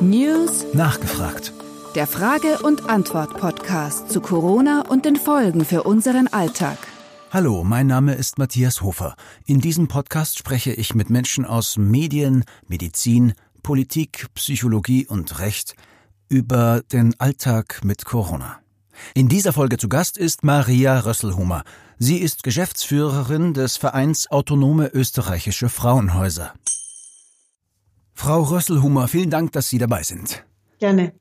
News Nachgefragt. Der Frage- und Antwort-Podcast zu Corona und den Folgen für unseren Alltag. Hallo, mein Name ist Matthias Hofer. In diesem Podcast spreche ich mit Menschen aus Medien, Medizin, Politik, Psychologie und Recht über den Alltag mit Corona. In dieser Folge zu Gast ist Maria Rösselhumer. Sie ist Geschäftsführerin des Vereins Autonome Österreichische Frauenhäuser. Frau Rösselhumer, vielen Dank, dass Sie dabei sind. Gerne.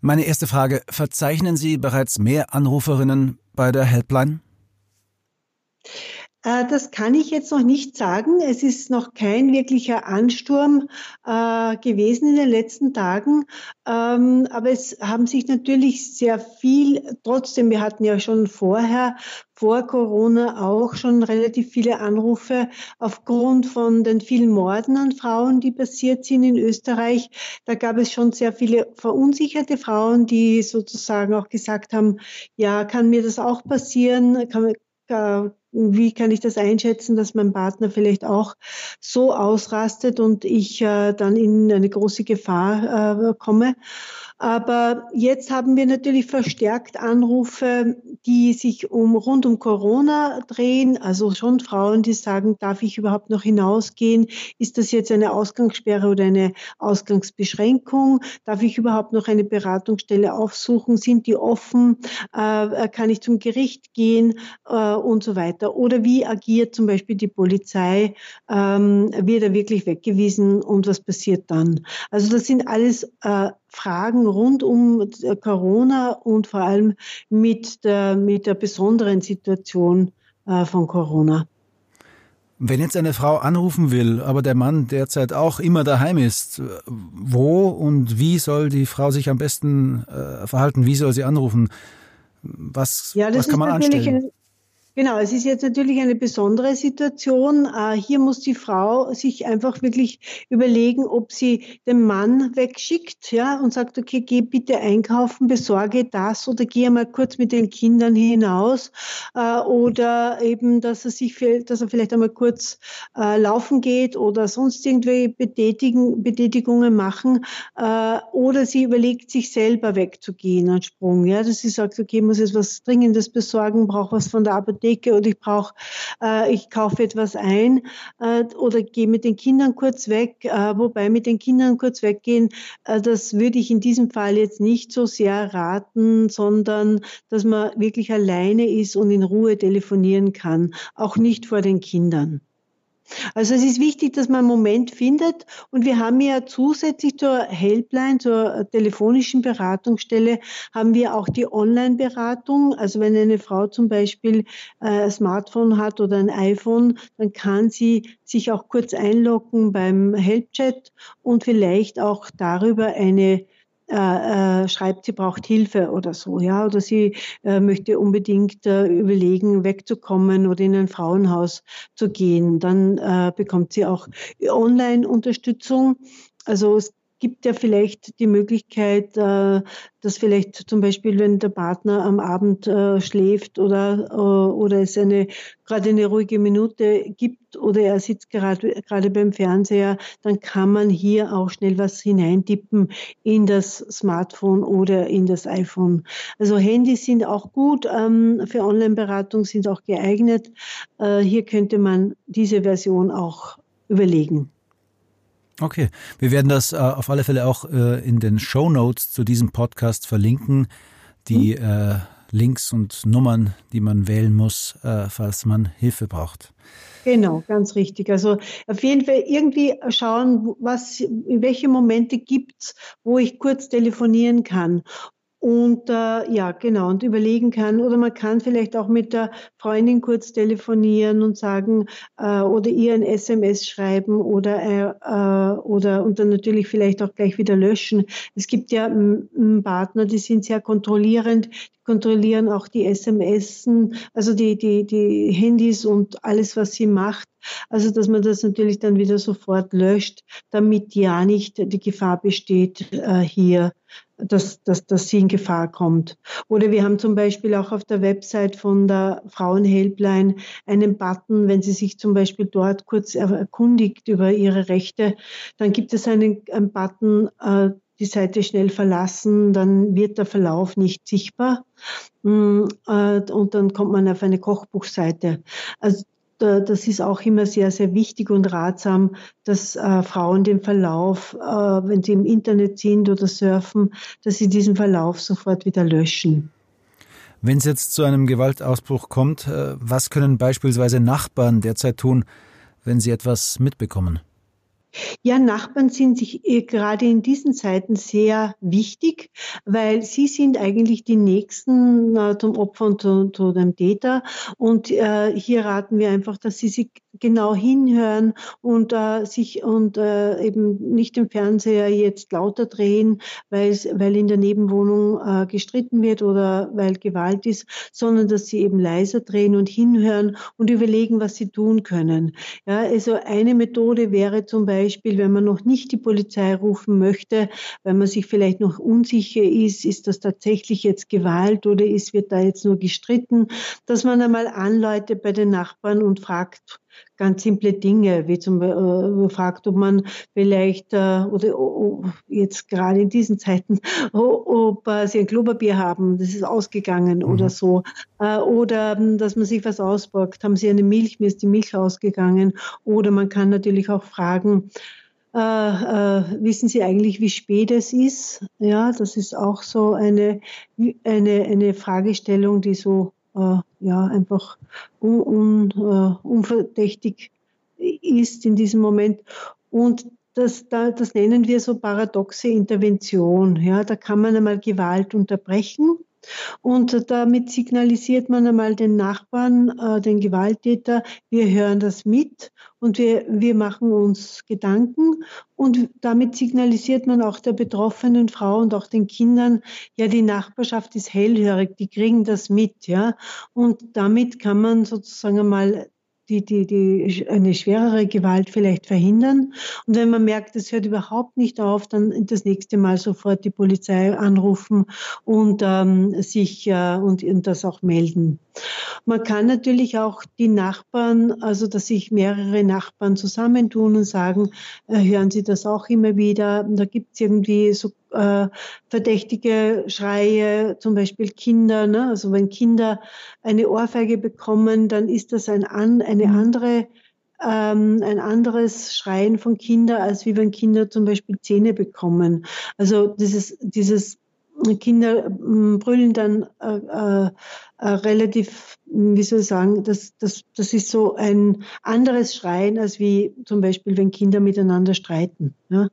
Meine erste Frage, verzeichnen Sie bereits mehr Anruferinnen bei der Helpline? Äh, das kann ich jetzt noch nicht sagen. Es ist noch kein wirklicher Ansturm äh, gewesen in den letzten Tagen. Ähm, aber es haben sich natürlich sehr viel, trotzdem, wir hatten ja schon vorher, vor Corona auch schon relativ viele Anrufe aufgrund von den vielen Morden an Frauen, die passiert sind in Österreich. Da gab es schon sehr viele verunsicherte Frauen, die sozusagen auch gesagt haben, ja, kann mir das auch passieren? Kann, äh, wie kann ich das einschätzen, dass mein Partner vielleicht auch so ausrastet und ich äh, dann in eine große Gefahr äh, komme. Aber jetzt haben wir natürlich verstärkt Anrufe, die sich um rund um Corona drehen. Also schon Frauen, die sagen, darf ich überhaupt noch hinausgehen? Ist das jetzt eine Ausgangssperre oder eine Ausgangsbeschränkung? Darf ich überhaupt noch eine Beratungsstelle aufsuchen? Sind die offen? Äh, kann ich zum Gericht gehen äh, und so weiter? Oder wie agiert zum Beispiel die Polizei? Ähm, wird er wirklich weggewiesen und was passiert dann? Also das sind alles äh, Fragen rund um äh, Corona und vor allem mit der, mit der besonderen Situation äh, von Corona. Wenn jetzt eine Frau anrufen will, aber der Mann derzeit auch immer daheim ist, wo und wie soll die Frau sich am besten äh, verhalten? Wie soll sie anrufen? Was, ja, was kann man anstellen? Genau, es ist jetzt natürlich eine besondere Situation. Äh, hier muss die Frau sich einfach wirklich überlegen, ob sie den Mann wegschickt, ja, und sagt, okay, geh bitte einkaufen, besorge das oder geh mal kurz mit den Kindern hinaus, äh, oder eben, dass er sich, dass er vielleicht einmal kurz äh, laufen geht oder sonst irgendwie Betätigen, Betätigungen machen, oder sie überlegt, sich selber wegzugehen, einen Sprung, ja, dass sie sagt, okay, muss jetzt was Dringendes besorgen, brauche was von der Apotheke Apotheke oder ich brauche, äh, ich kaufe etwas ein äh, oder gehe mit den Kindern kurz weg. Äh, wobei mit den Kindern kurz weggehen, äh, das würde ich in diesem Fall jetzt nicht so sehr raten, sondern dass man wirklich alleine ist und in Ruhe telefonieren kann, auch nicht vor den Kindern. Also es ist wichtig, dass man einen Moment findet und wir haben ja zusätzlich zur Helpline, zur telefonischen Beratungsstelle, haben wir auch die Online-Beratung. Also wenn eine Frau zum Beispiel äh, ein Smartphone hat oder ein iPhone, dann kann sie sich auch kurz einloggen beim Helpchat und vielleicht auch darüber eine äh, äh, schreibt, sie braucht Hilfe oder so, ja, oder sie äh, möchte unbedingt äh, überlegen, wegzukommen oder in ein Frauenhaus zu gehen, dann äh, bekommt sie auch Online-Unterstützung. Also es gibt ja vielleicht die Möglichkeit, äh, dass vielleicht zum Beispiel, wenn der Partner am Abend äh, schläft oder, äh, oder es eine, gerade eine ruhige Minute gibt oder er sitzt gerade, gerade beim Fernseher, dann kann man hier auch schnell was hineintippen in das Smartphone oder in das iPhone. Also Handys sind auch gut ähm, für Online-Beratung, sind auch geeignet. Hier könnte man diese Version auch überlegen. Okay, wir werden das äh, auf alle Fälle auch äh, in den Show Notes zu diesem Podcast verlinken. Die mhm. äh, Links und Nummern, die man wählen muss, äh, falls man Hilfe braucht. Genau, ganz richtig. Also auf jeden Fall irgendwie schauen, was, welche Momente gibt's, wo ich kurz telefonieren kann und äh, ja, genau, und überlegen kann. Oder man kann vielleicht auch mit der Freundin kurz telefonieren und sagen äh, oder ihr ein SMS schreiben oder, äh, oder und dann natürlich vielleicht auch gleich wieder löschen. Es gibt ja Partner, die sind sehr kontrollierend, die kontrollieren auch die SMS, also die, die, die Handys und alles, was sie macht. Also dass man das natürlich dann wieder sofort löscht, damit ja nicht die Gefahr besteht, äh, hier dass, dass, dass sie in Gefahr kommt. Oder wir haben zum Beispiel auch auf der Website von der Frauenhelpline einen Button, wenn sie sich zum Beispiel dort kurz erkundigt über ihre Rechte, dann gibt es einen, einen Button, äh, die Seite schnell verlassen, dann wird der Verlauf nicht sichtbar mm, äh, und dann kommt man auf eine Kochbuchseite. Also das ist auch immer sehr, sehr wichtig und ratsam, dass äh, Frauen den Verlauf, äh, wenn sie im Internet sind oder surfen, dass sie diesen Verlauf sofort wieder löschen. Wenn es jetzt zu einem Gewaltausbruch kommt, äh, was können beispielsweise Nachbarn derzeit tun, wenn sie etwas mitbekommen? Ja, Nachbarn sind sich äh, gerade in diesen Zeiten sehr wichtig, weil sie sind eigentlich die Nächsten äh, zum Opfer und zu, zu dem Täter. Und äh, hier raten wir einfach, dass sie sich genau hinhören und äh, sich und äh, eben nicht den Fernseher jetzt lauter drehen, weil in der Nebenwohnung äh, gestritten wird oder weil Gewalt ist, sondern dass sie eben leiser drehen und hinhören und überlegen, was sie tun können. Ja, also eine Methode wäre zum Beispiel, wenn man noch nicht die Polizei rufen möchte, weil man sich vielleicht noch unsicher ist, ist das tatsächlich jetzt Gewalt oder ist wird da jetzt nur gestritten, dass man einmal anläutet bei den Nachbarn und fragt, ganz simple Dinge, wie zum Beispiel äh, fragt, ob man vielleicht äh, oder oh, jetzt gerade in diesen Zeiten, ob äh, sie ein Klopapier haben, das ist ausgegangen mhm. oder so, äh, oder ähm, dass man sich was ausborgt, haben sie eine Milch, mir ist die Milch ausgegangen, oder man kann natürlich auch fragen, äh, äh, wissen Sie eigentlich, wie spät es ist? Ja, das ist auch so eine, eine, eine Fragestellung, die so äh, ja einfach un, un, uh, unverdächtig ist in diesem Moment. Und das, da, das nennen wir so paradoxe Intervention. Ja, da kann man einmal Gewalt unterbrechen und damit signalisiert man einmal den Nachbarn, äh, den Gewalttäter, wir hören das mit und wir, wir machen uns Gedanken. Und damit signalisiert man auch der betroffenen Frau und auch den Kindern, ja, die Nachbarschaft ist hellhörig, die kriegen das mit, ja. Und damit kann man sozusagen einmal die, die, die eine schwerere Gewalt vielleicht verhindern. Und wenn man merkt, es hört überhaupt nicht auf, dann das nächste Mal sofort die Polizei anrufen und ähm, sich äh, und, und das auch melden. Man kann natürlich auch die Nachbarn, also dass sich mehrere Nachbarn zusammentun und sagen, äh, hören Sie das auch immer wieder. Da gibt es irgendwie so äh, verdächtige Schreie, zum Beispiel Kinder. Ne? Also wenn Kinder eine Ohrfeige bekommen, dann ist das ein an, eine mhm. andere ähm, ein anderes Schreien von Kindern, als wie wenn Kinder zum Beispiel Zähne bekommen. Also dieses, dieses Kinder mm, brüllen dann äh, äh, äh, relativ, wie soll ich sagen, das, das, das ist so ein anderes Schreien, als wie zum Beispiel, wenn Kinder miteinander streiten. Ja?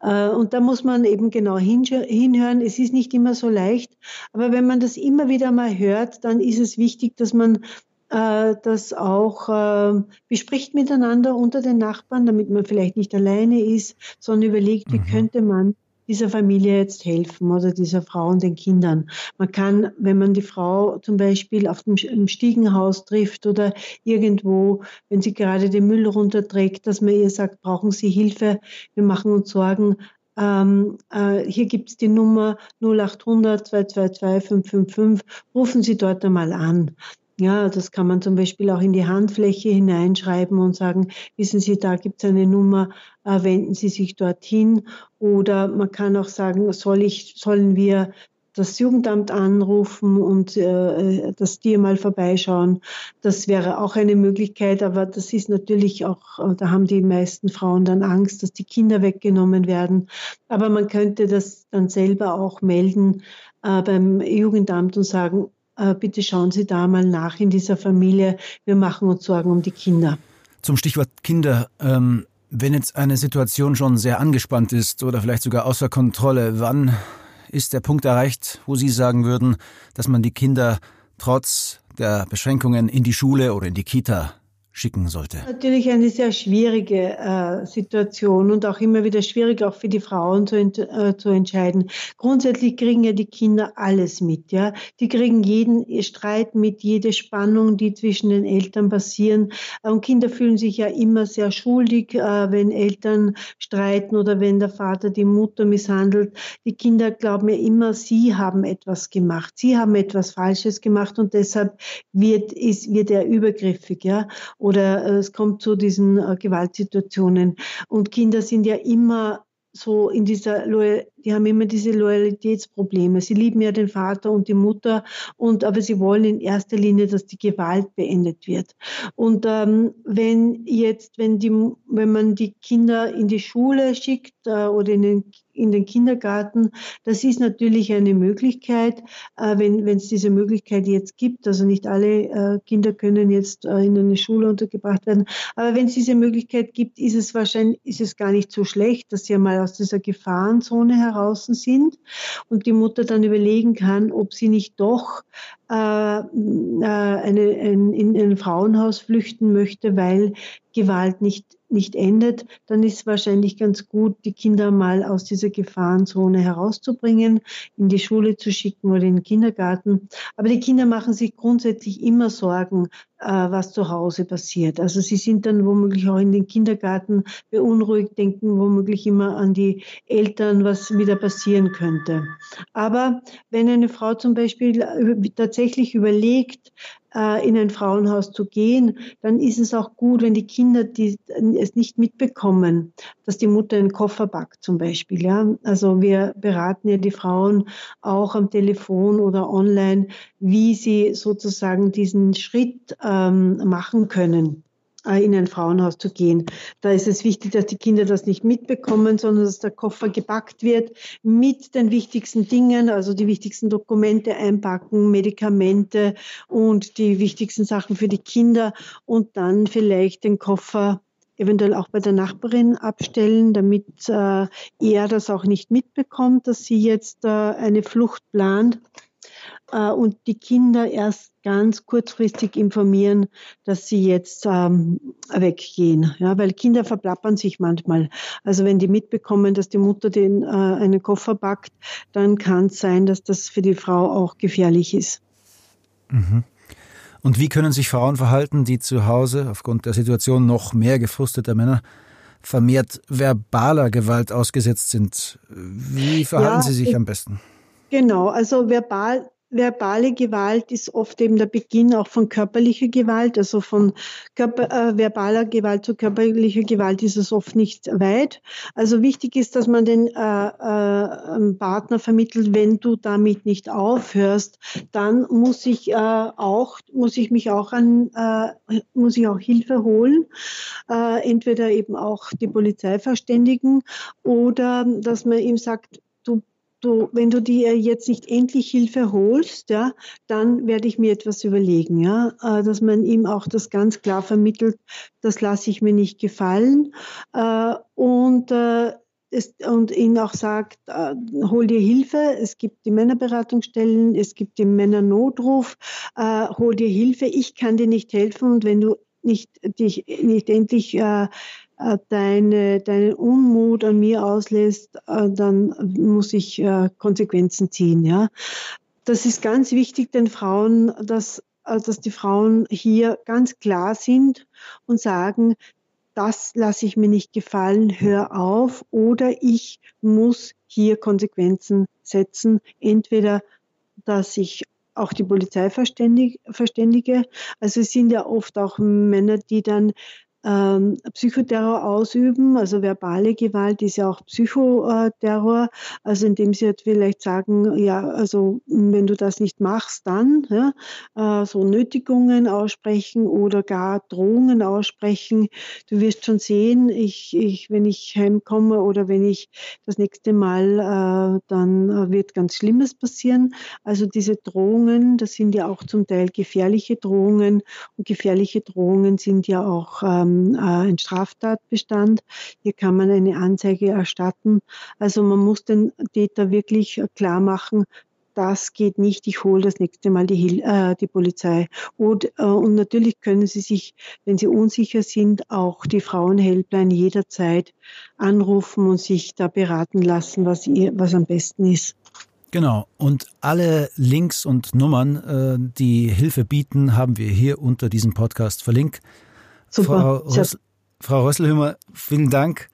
Äh, und da muss man eben genau hinhören. Es ist nicht immer so leicht, aber wenn man das immer wieder mal hört, dann ist es wichtig, dass man äh, das auch äh, bespricht miteinander unter den Nachbarn, damit man vielleicht nicht alleine ist, sondern überlegt, wie mhm. könnte man dieser Familie jetzt helfen oder dieser Frau und den Kindern. Man kann, wenn man die Frau zum Beispiel auf dem Stiegenhaus trifft oder irgendwo, wenn sie gerade den Müll runterträgt, dass man ihr sagt, brauchen Sie Hilfe, wir machen uns Sorgen, ähm, äh, hier gibt es die Nummer 0800 222 555. Rufen Sie dort einmal an. Ja, das kann man zum Beispiel auch in die Handfläche hineinschreiben und sagen, wissen Sie, da gibt es eine Nummer, äh, wenden Sie sich dorthin. Oder man kann auch sagen, soll ich, sollen wir das Jugendamt anrufen und äh, dass die mal vorbeischauen. Das wäre auch eine Möglichkeit, aber das ist natürlich auch, äh, da haben die meisten Frauen dann Angst, dass die Kinder weggenommen werden. Aber man könnte das dann selber auch melden äh, beim Jugendamt und sagen, äh, bitte schauen Sie da mal nach in dieser Familie. Wir machen uns Sorgen um die Kinder. Zum Stichwort Kinder. Ähm, wenn jetzt eine Situation schon sehr angespannt ist oder vielleicht sogar außer Kontrolle, wann ist der Punkt erreicht, wo Sie sagen würden, dass man die Kinder trotz der Beschränkungen in die Schule oder in die Kita schicken sollte? Natürlich eine sehr schwierige äh, Situation und auch immer wieder schwierig, auch für die Frauen zu, äh, zu entscheiden. Grundsätzlich kriegen ja die Kinder alles mit, ja. Die kriegen jeden Streit mit, jede Spannung, die zwischen den Eltern passieren. Und Kinder fühlen sich ja immer sehr schuldig, äh, wenn Eltern streiten oder wenn der Vater die Mutter misshandelt. Die Kinder glauben ja immer, sie haben etwas gemacht, sie haben etwas Falsches gemacht und deshalb wird, ist, wird er übergriffig, ja oder äh, es kommt zu diesen äh, Gewaltsituationen. Und Kinder sind ja immer so in dieser die haben immer diese Loyalitätsprobleme. Sie lieben ja den Vater und die Mutter und aber sie wollen in erster Linie, dass die Gewalt beendet wird. Und ähm, wenn jetzt, wenn die, wenn man die Kinder in die Schule schickt äh, oder in den in den Kindergarten. Das ist natürlich eine Möglichkeit, äh, wenn es diese Möglichkeit jetzt gibt. Also nicht alle äh, Kinder können jetzt äh, in eine Schule untergebracht werden. Aber wenn es diese Möglichkeit gibt, ist es wahrscheinlich, ist es gar nicht so schlecht, dass sie einmal aus dieser Gefahrenzone heraus sind und die Mutter dann überlegen kann, ob sie nicht doch eine, ein, in ein Frauenhaus flüchten möchte, weil Gewalt nicht nicht endet, dann ist es wahrscheinlich ganz gut, die Kinder mal aus dieser Gefahrenzone herauszubringen, in die Schule zu schicken oder in den Kindergarten. Aber die Kinder machen sich grundsätzlich immer Sorgen, was zu Hause passiert. Also sie sind dann womöglich auch in den Kindergarten beunruhigt, denken womöglich immer an die Eltern, was wieder passieren könnte. Aber wenn eine Frau zum Beispiel tatsächlich überlegt, äh, in ein Frauenhaus zu gehen, dann ist es auch gut, wenn die Kinder die, es nicht mitbekommen, dass die Mutter einen Koffer backt zum Beispiel. Ja? Also wir beraten ja die Frauen auch am Telefon oder online, wie sie sozusagen diesen Schritt ähm, machen können. Äh, in ein Frauenhaus zu gehen. Da ist es wichtig, dass die Kinder das nicht mitbekommen, sondern dass der Koffer gepackt wird mit den wichtigsten Dingen, also die wichtigsten Dokumente einpacken, Medikamente und die wichtigsten Sachen für die Kinder und dann vielleicht den Koffer eventuell auch bei der Nachbarin abstellen, damit äh, er das auch nicht mitbekommt, dass sie jetzt äh, eine Flucht plant äh, und die Kinder erst ganz kurzfristig informieren, dass sie jetzt ähm, weggehen. Ja, weil Kinder verplappern sich manchmal. Also wenn die mitbekommen, dass die Mutter den äh, einen Koffer packt, dann kann es sein, dass das für die Frau auch gefährlich ist. Mhm. Und wie können sich Frauen verhalten, die zu Hause aufgrund der Situation noch mehr gefrusteter Männer vermehrt verbaler Gewalt ausgesetzt sind? Wie verhalten ja, sie sich am besten? Genau, also verbal verbale Gewalt ist oft eben der Beginn auch von körperlicher Gewalt. Also von Körper, äh, verbaler Gewalt zu körperlicher Gewalt ist es oft nicht weit. Also wichtig ist, dass man den äh, äh, Partner vermittelt, wenn du damit nicht aufhörst, dann muss ich äh, auch, muss ich mich auch an, äh, muss ich auch Hilfe holen. Äh, entweder eben auch die Polizei verständigen oder dass man ihm sagt, du, wenn du dir jetzt nicht endlich Hilfe holst, ja, dann werde ich mir etwas überlegen, ja, äh, dass man ihm auch das ganz klar vermittelt, das lasse ich mir nicht gefallen. Äh, und äh, es, und ihnen auch sagt, äh, hol dir Hilfe, es gibt die Männerberatungsstellen, es gibt den Männernotruf, äh, hol dir Hilfe, ich kann dir nicht helfen. Und wenn du nicht dich nicht endlich äh, äh, deine, deinen Unmut an mir auslässt, äh, dann muss ich äh, Konsequenzen ziehen. Ja? Das ist ganz wichtig den Frauen, dass, dass die Frauen hier ganz klar sind und sagen, das lasse ich mir nicht gefallen, hör auf oder ich muss hier Konsequenzen setzen. Entweder, dass ich auch die Polizei verständige. Also es sind ja oft auch Männer, die dann ähm, Psychoterror ausüben. Also verbale Gewalt ist ja auch Psychoterror. Also indem sie halt vielleicht sagen, ja, also wenn du das nicht machst, dann ja, äh, so Nötigungen aussprechen oder gar Drohungen aussprechen. Du wirst schon sehen, ich, ich, wenn ich heimkomme oder wenn ich das nächste Mal, äh, dann wird ganz Schlimmes passieren. Also diese Drohungen, das sind ja auch zum Teil gefährliche Drohungen und gefährliche Drohungen sind ja auch ähm, ähm, äh, ein Straftatbestand. Hier kann man eine Anzeige erstatten. Also man muss den Täter wirklich klar machen, das geht nicht, ich hole das nächste Mal die, äh, die Polizei. Und, äh, und natürlich können Sie sich, wenn Sie unsicher sind, auch die Frauenhelpline jederzeit anrufen und sich da beraten lassen, was, ihr, was am besten ist. Genau. Und alle Links und Nummern, äh, die Hilfe bieten, haben wir hier unter diesem Podcast verlinkt. Super. Frau, Rös Frau Rösselhümmer, vielen Dank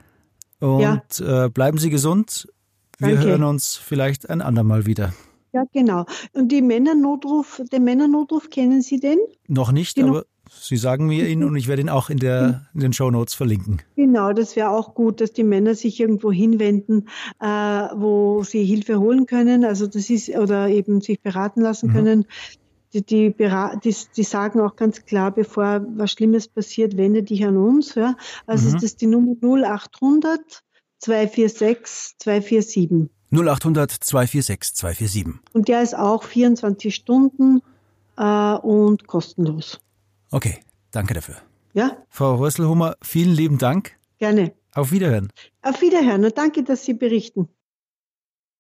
und ja. äh, bleiben Sie gesund. Wir Danke. hören uns vielleicht ein andermal wieder. Ja, genau. Und die Männernotruf, den Männernotruf kennen Sie den? Noch nicht, genau. aber Sie sagen mir ihn und ich werde ihn auch in, der, in den Show Notes verlinken. Genau, das wäre auch gut, dass die Männer sich irgendwo hinwenden, äh, wo sie Hilfe holen können, also das ist, oder eben sich beraten lassen mhm. können. Die, die, die, die, sagen auch ganz klar, bevor was Schlimmes passiert, wende dich an uns. Ja. Also mhm. ist das die Nummer 0800 246 247. 0800 246 247. Und der ist auch 24 Stunden äh, und kostenlos. Okay, danke dafür. Ja. Frau Rösselhummer, vielen lieben Dank. Gerne. Auf Wiederhören. Auf Wiederhören und danke, dass Sie berichten.